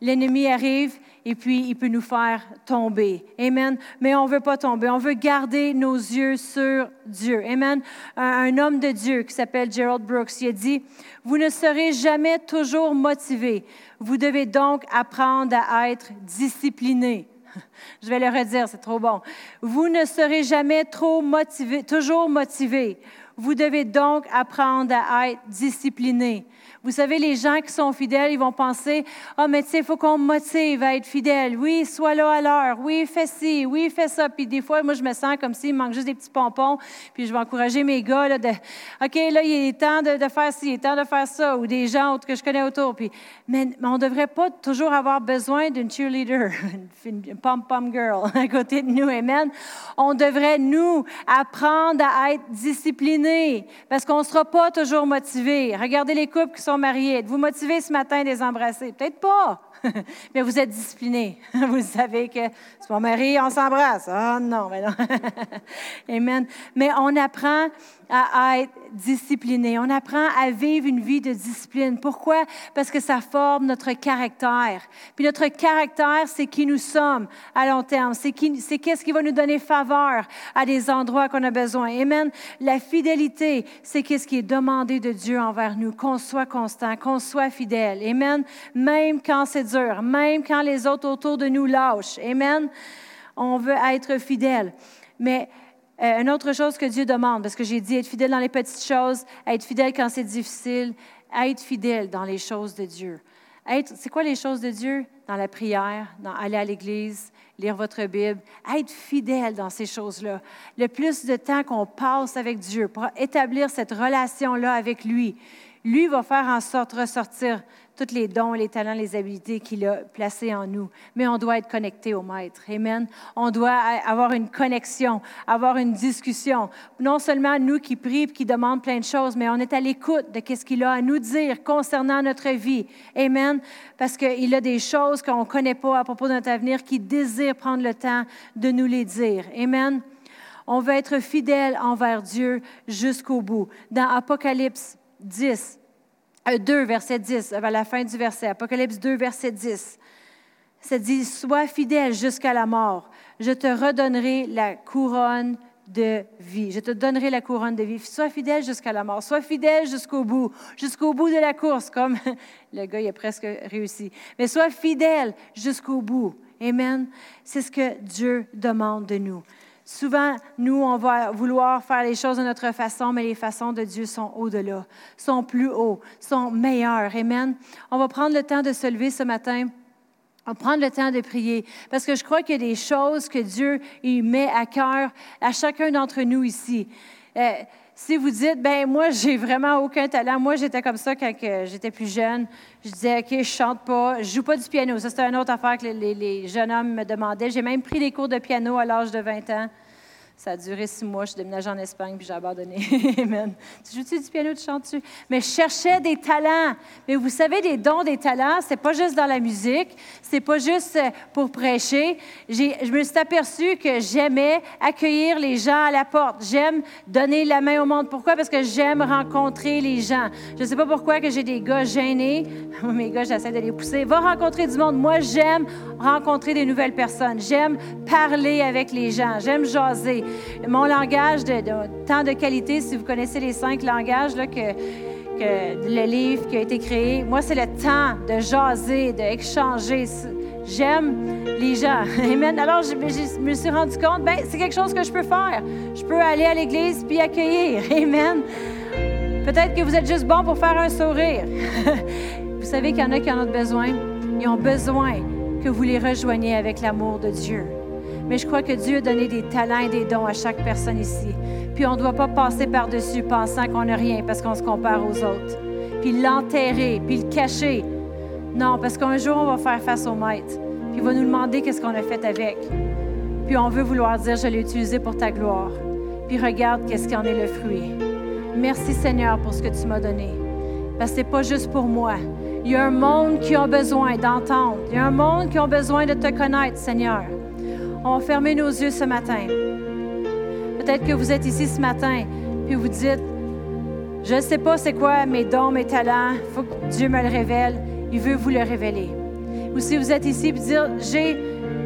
S1: l'ennemi arrive et puis il peut nous faire tomber. Amen. Mais on ne veut pas tomber. On veut garder nos yeux sur Dieu. Amen. Un, homme de Dieu qui s'appelle Gerald Brooks, il a dit, vous ne serez jamais toujours motivé. Vous devez donc apprendre à être discipliné. Je vais le redire, c'est trop bon. Vous ne serez jamais trop motivé, toujours motivé. Vous devez donc apprendre à être discipliné. Vous savez, les gens qui sont fidèles, ils vont penser, ah, mais tu sais, il faut qu'on me motive à être fidèle. Oui, sois là à l'heure. Oui, fais ci. Oui, fais ça. Puis des fois, moi, je me sens comme s'il manque juste des petits pompons. Puis je vais encourager mes gars, là, de, OK, là, il est temps de, faire ci, il est temps de faire ça. Ou des gens autres que je connais autour. Puis, mais, on ne devrait pas toujours avoir besoin d'une cheerleader, une pom-pom girl à côté de nous. Amen. On devrait, nous, apprendre à être disciplinés parce qu'on ne sera pas toujours motivés. Regardez les couples qui sont mariés, êtes-vous motivé ce matin à les embrasser? Peut-être pas, mais vous êtes discipliné. Vous savez que c'est mon mari, on s'embrasse. Ah non, mais non. Amen. Mais on apprend à, être discipliné. On apprend à vivre une vie de discipline. Pourquoi? Parce que ça forme notre caractère. Puis notre caractère, c'est qui nous sommes à long terme. C'est qu'est-ce qui va nous donner faveur à des endroits qu'on a besoin. Amen. La fidélité, c'est qu'est-ce qui est demandé de Dieu envers nous, qu'on soit constant, qu'on soit fidèle. Amen. Même quand c'est même quand les autres autour de nous lâchent. Amen. On veut être fidèle. Mais euh, une autre chose que Dieu demande, parce que j'ai dit être fidèle dans les petites choses, être fidèle quand c'est difficile, être fidèle dans les choses de Dieu. C'est quoi les choses de Dieu? Dans la prière, dans aller à l'église, lire votre Bible, être fidèle dans ces choses-là. Le plus de temps qu'on passe avec Dieu pour établir cette relation-là avec lui, lui va faire en sorte de ressortir tous les dons, les talents, les habiletés qu'il a placés en nous. Mais on doit être connecté au Maître. Amen. On doit avoir une connexion, avoir une discussion. Non seulement nous qui prions, qui demandent plein de choses, mais on est à l'écoute de ce qu'il a à nous dire concernant notre vie. Amen. Parce qu'il a des choses qu'on ne connaît pas à propos de notre avenir, qui désire prendre le temps de nous les dire. Amen. On veut être fidèle envers Dieu jusqu'au bout. Dans Apocalypse 10, 2, euh, verset 10, à la fin du verset, Apocalypse 2, verset 10, ça dit, Sois fidèle jusqu'à la mort, je te redonnerai la couronne de vie. Je te donnerai la couronne de vie. Sois fidèle jusqu'à la mort. Sois fidèle jusqu'au bout, jusqu'au bout de la course, comme le gars, il a presque réussi. Mais sois fidèle jusqu'au bout. Amen. C'est ce que Dieu demande de nous. Souvent, nous, on va vouloir faire les choses de notre façon, mais les façons de Dieu sont au-delà, sont plus hauts, sont meilleures. Amen. On va prendre le temps de se lever ce matin. On va prendre le temps de prier parce que je crois qu'il y a des choses que Dieu il met à cœur à chacun d'entre nous ici. Euh, si vous dites, ben moi, j'ai vraiment aucun talent. Moi, j'étais comme ça quand j'étais plus jeune. Je disais, OK, je chante pas, je joue pas du piano. Ça, c'était une autre affaire que les, les jeunes hommes me demandaient. J'ai même pris des cours de piano à l'âge de 20 ans. Ça a duré six mois. Je suis déménagée en Espagne, puis j'ai abandonné. Amen. Tu joues-tu du piano, tu chantes-tu? Mais je cherchais des talents. Mais vous savez, des dons, des talents, c'est pas juste dans la musique, c'est pas juste euh, pour prêcher. Je me suis aperçue que j'aimais accueillir les gens à la porte. J'aime donner la main au monde. Pourquoi? Parce que j'aime rencontrer les gens. Je ne sais pas pourquoi que j'ai des gars gênés. Mes gars, j'essaie de les pousser. Va rencontrer du monde. Moi, j'aime rencontrer des nouvelles personnes. J'aime parler avec les gens. J'aime jaser. Mon langage de, temps de qualité, si vous connaissez les cinq langages que le livre qui a été créé, moi, c'est le temps de jaser, d'échanger. J'aime les gens. Amen. Alors, je, me suis rendu compte, ben, c'est quelque chose que je peux faire. Je peux aller à l'église puis accueillir. Amen. Peut-être que vous êtes juste bon pour faire un sourire. vous savez qu'il y en a qui en ont besoin. Ils ont besoin que vous les rejoigniez avec l'amour de Dieu. Mais je crois que Dieu a donné des talents et des dons à chaque personne ici. Puis on ne doit pas passer par-dessus pensant qu'on n'a rien parce qu'on se compare aux autres. Puis l'enterrer, puis le cacher. Non, parce qu'un jour, on va faire face au maître. Puis il va nous demander qu'est-ce qu'on a fait avec. Puis on veut vouloir dire, je l'ai utilisé pour ta gloire. Puis regarde qu'est-ce qui en est le fruit. Merci Seigneur pour ce que tu m'as donné. Parce que ce n'est pas juste pour moi. Il y a un monde qui a besoin d'entendre. Il y a un monde qui a besoin de te connaître, Seigneur. On va nos yeux ce matin. Peut-être que vous êtes ici ce matin, puis vous dites, je ne sais pas c'est quoi mes dons, mes talents, il faut que Dieu me le révèle. Il veut vous le révéler. Ou si vous êtes ici et dire, j'ai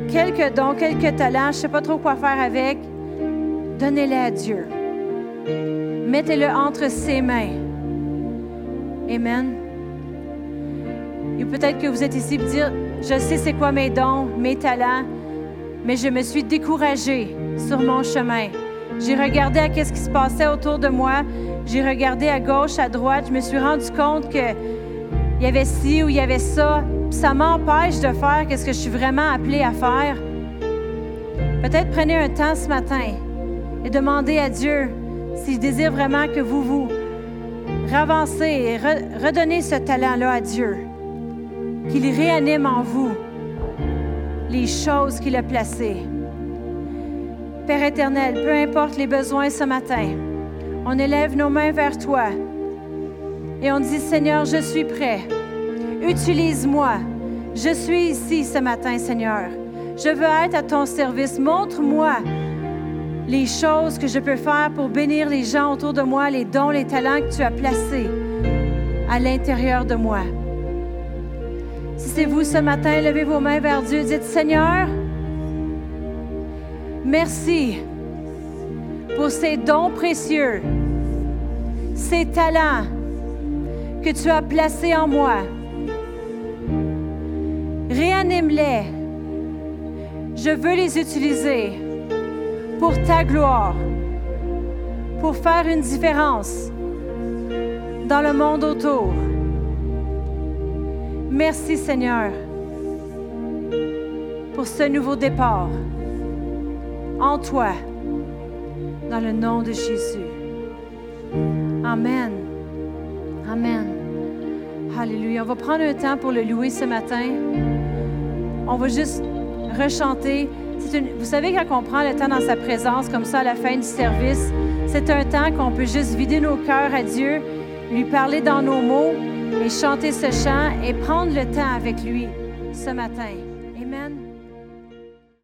S1: quelques dons, quelques talents, je ne sais pas trop quoi faire avec, donnez-les à Dieu. Mettez-le entre ses mains. Amen. Et peut-être que vous êtes ici pour dire, je sais c'est quoi mes dons, mes talents, mais je me suis découragée sur mon chemin. J'ai regardé à ce qui se passait autour de moi. J'ai regardé à gauche, à droite. Je me suis rendu compte que il y avait ci ou il y avait ça. Ça m'empêche de faire ce que je suis vraiment appelée à faire. Peut-être prenez un temps ce matin et demandez à Dieu s'il désire vraiment que vous vous ravancez et redonnez ce talent-là à Dieu qu'il réanime en vous les choses qu'il a placées. Père éternel, peu importe les besoins ce matin, on élève nos mains vers toi et on dit, Seigneur, je suis prêt. Utilise-moi. Je suis ici ce matin, Seigneur. Je veux être à ton service. Montre-moi les choses que je peux faire pour bénir les gens autour de moi, les dons, les talents que tu as placés à l'intérieur de moi. Vous ce matin, levez vos mains vers Dieu. Dites, Seigneur, merci pour ces dons précieux, ces talents que tu as placés en moi. Réanime-les. Je veux les utiliser pour ta gloire, pour faire une différence dans le monde autour. Merci Seigneur pour ce nouveau départ en toi, dans le nom de Jésus. Amen. Amen. Alléluia. On va prendre un temps pour le louer ce matin. On va juste rechanter. vous savez, quand on prend le temps dans sa présence, comme ça, à la fin du service, c'est un temps qu'on peut juste vider nos cœurs à Dieu, lui parler dans nos mots et chanter ce chant et prendre le temps avec lui ce matin. Amen.